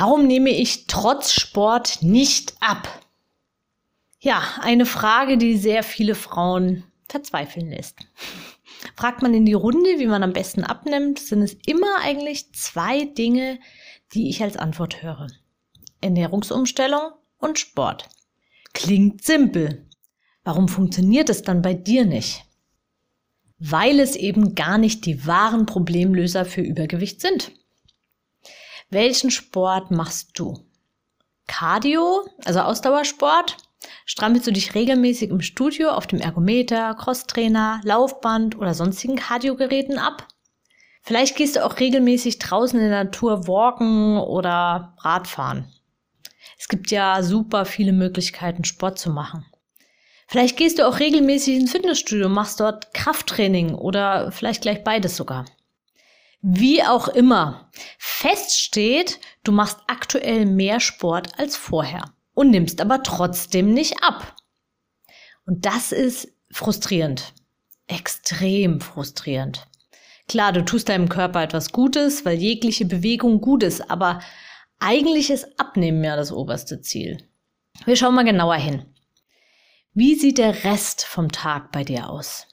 Warum nehme ich trotz Sport nicht ab? Ja, eine Frage, die sehr viele Frauen verzweifeln lässt. Fragt man in die Runde, wie man am besten abnimmt, sind es immer eigentlich zwei Dinge, die ich als Antwort höre. Ernährungsumstellung und Sport. Klingt simpel. Warum funktioniert es dann bei dir nicht? Weil es eben gar nicht die wahren Problemlöser für Übergewicht sind. Welchen Sport machst du? Cardio, also Ausdauersport? Strampelst du dich regelmäßig im Studio auf dem Ergometer, Crosstrainer, Laufband oder sonstigen Cardiogeräten ab? Vielleicht gehst du auch regelmäßig draußen in der Natur walken oder Radfahren. Es gibt ja super viele Möglichkeiten, Sport zu machen. Vielleicht gehst du auch regelmäßig ins Fitnessstudio, machst dort Krafttraining oder vielleicht gleich beides sogar. Wie auch immer, fest steht, du machst aktuell mehr Sport als vorher und nimmst aber trotzdem nicht ab. Und das ist frustrierend. Extrem frustrierend. Klar, du tust deinem Körper etwas Gutes, weil jegliche Bewegung gut ist, aber eigentlich ist Abnehmen ja das oberste Ziel. Wir schauen mal genauer hin. Wie sieht der Rest vom Tag bei dir aus?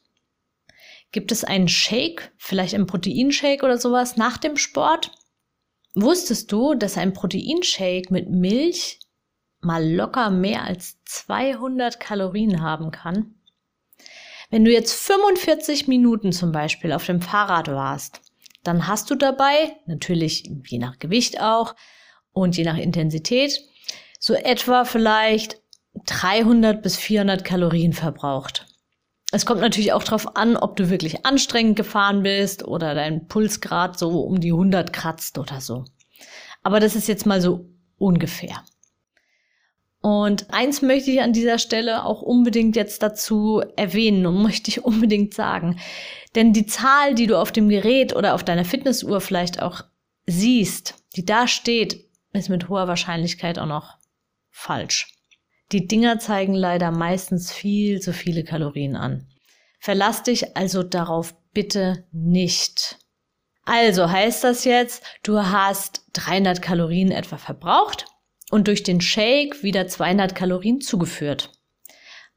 Gibt es einen Shake, vielleicht einen Proteinshake oder sowas nach dem Sport? Wusstest du, dass ein Proteinshake mit Milch mal locker mehr als 200 Kalorien haben kann? Wenn du jetzt 45 Minuten zum Beispiel auf dem Fahrrad warst, dann hast du dabei, natürlich je nach Gewicht auch und je nach Intensität, so etwa vielleicht 300 bis 400 Kalorien verbraucht. Es kommt natürlich auch darauf an, ob du wirklich anstrengend gefahren bist oder dein Pulsgrad so um die 100 kratzt oder so. Aber das ist jetzt mal so ungefähr. Und eins möchte ich an dieser Stelle auch unbedingt jetzt dazu erwähnen und möchte ich unbedingt sagen. Denn die Zahl, die du auf dem Gerät oder auf deiner Fitnessuhr vielleicht auch siehst, die da steht, ist mit hoher Wahrscheinlichkeit auch noch falsch. Die Dinger zeigen leider meistens viel zu viele Kalorien an. Verlass dich also darauf bitte nicht. Also heißt das jetzt, du hast 300 Kalorien etwa verbraucht und durch den Shake wieder 200 Kalorien zugeführt.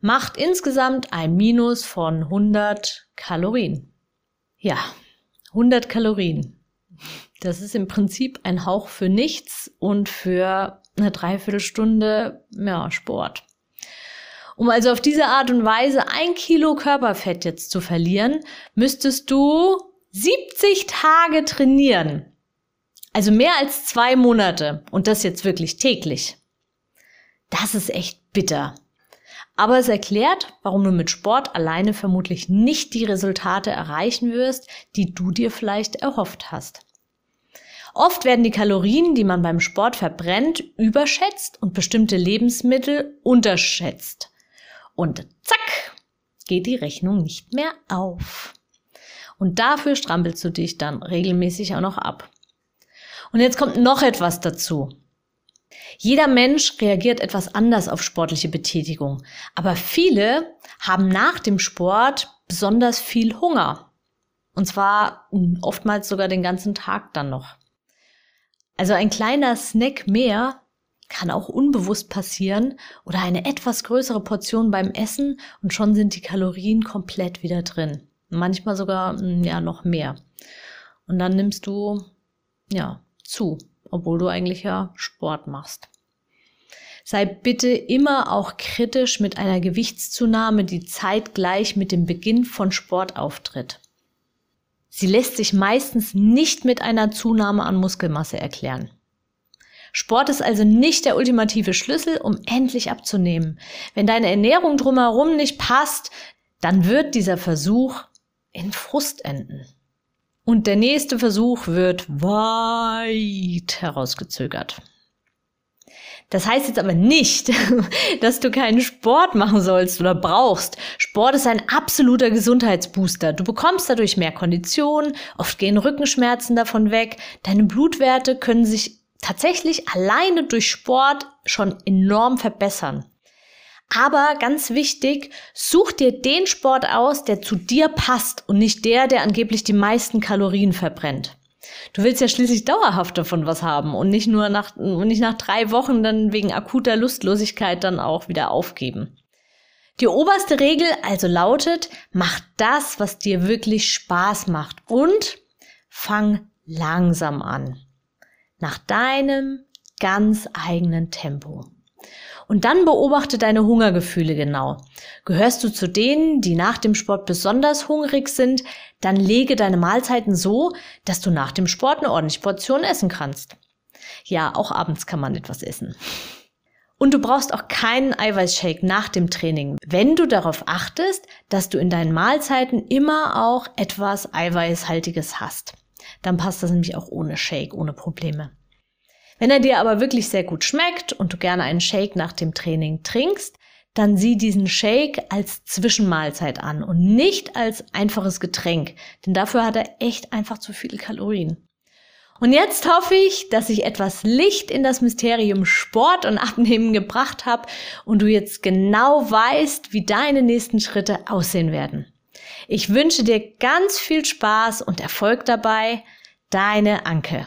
Macht insgesamt ein Minus von 100 Kalorien. Ja, 100 Kalorien. Das ist im Prinzip ein Hauch für nichts und für eine Dreiviertelstunde ja, Sport. Um also auf diese Art und Weise ein Kilo Körperfett jetzt zu verlieren, müsstest du 70 Tage trainieren. Also mehr als zwei Monate. Und das jetzt wirklich täglich. Das ist echt bitter. Aber es erklärt, warum du mit Sport alleine vermutlich nicht die Resultate erreichen wirst, die du dir vielleicht erhofft hast. Oft werden die Kalorien, die man beim Sport verbrennt, überschätzt und bestimmte Lebensmittel unterschätzt. Und zack, geht die Rechnung nicht mehr auf. Und dafür strampelst du dich dann regelmäßig auch noch ab. Und jetzt kommt noch etwas dazu. Jeder Mensch reagiert etwas anders auf sportliche Betätigung, aber viele haben nach dem Sport besonders viel Hunger. Und zwar oftmals sogar den ganzen Tag dann noch. Also ein kleiner Snack mehr kann auch unbewusst passieren oder eine etwas größere Portion beim Essen und schon sind die Kalorien komplett wieder drin. Manchmal sogar hm, ja noch mehr. Und dann nimmst du ja zu, obwohl du eigentlich ja Sport machst. Sei bitte immer auch kritisch mit einer Gewichtszunahme, die zeitgleich mit dem Beginn von Sport auftritt. Sie lässt sich meistens nicht mit einer Zunahme an Muskelmasse erklären. Sport ist also nicht der ultimative Schlüssel, um endlich abzunehmen. Wenn deine Ernährung drumherum nicht passt, dann wird dieser Versuch in Frust enden. Und der nächste Versuch wird weit herausgezögert. Das heißt jetzt aber nicht, dass du keinen Sport machen sollst oder brauchst. Sport ist ein absoluter Gesundheitsbooster. Du bekommst dadurch mehr Kondition, oft gehen Rückenschmerzen davon weg, deine Blutwerte können sich tatsächlich alleine durch Sport schon enorm verbessern. Aber ganz wichtig, such dir den Sport aus, der zu dir passt und nicht der, der angeblich die meisten Kalorien verbrennt. Du willst ja schließlich dauerhaft davon was haben und nicht nur nach, nicht nach drei Wochen dann wegen akuter Lustlosigkeit dann auch wieder aufgeben. Die oberste Regel also lautet, mach das, was dir wirklich Spaß macht und fang langsam an. Nach deinem ganz eigenen Tempo. Und dann beobachte deine Hungergefühle genau. Gehörst du zu denen, die nach dem Sport besonders hungrig sind, dann lege deine Mahlzeiten so, dass du nach dem Sport eine ordentliche Portion essen kannst. Ja, auch abends kann man etwas essen. Und du brauchst auch keinen Eiweißshake nach dem Training, wenn du darauf achtest, dass du in deinen Mahlzeiten immer auch etwas Eiweißhaltiges hast. Dann passt das nämlich auch ohne Shake, ohne Probleme. Wenn er dir aber wirklich sehr gut schmeckt und du gerne einen Shake nach dem Training trinkst, dann sieh diesen Shake als Zwischenmahlzeit an und nicht als einfaches Getränk, denn dafür hat er echt einfach zu viele Kalorien. Und jetzt hoffe ich, dass ich etwas Licht in das Mysterium Sport und Abnehmen gebracht habe und du jetzt genau weißt, wie deine nächsten Schritte aussehen werden. Ich wünsche dir ganz viel Spaß und Erfolg dabei. Deine Anke.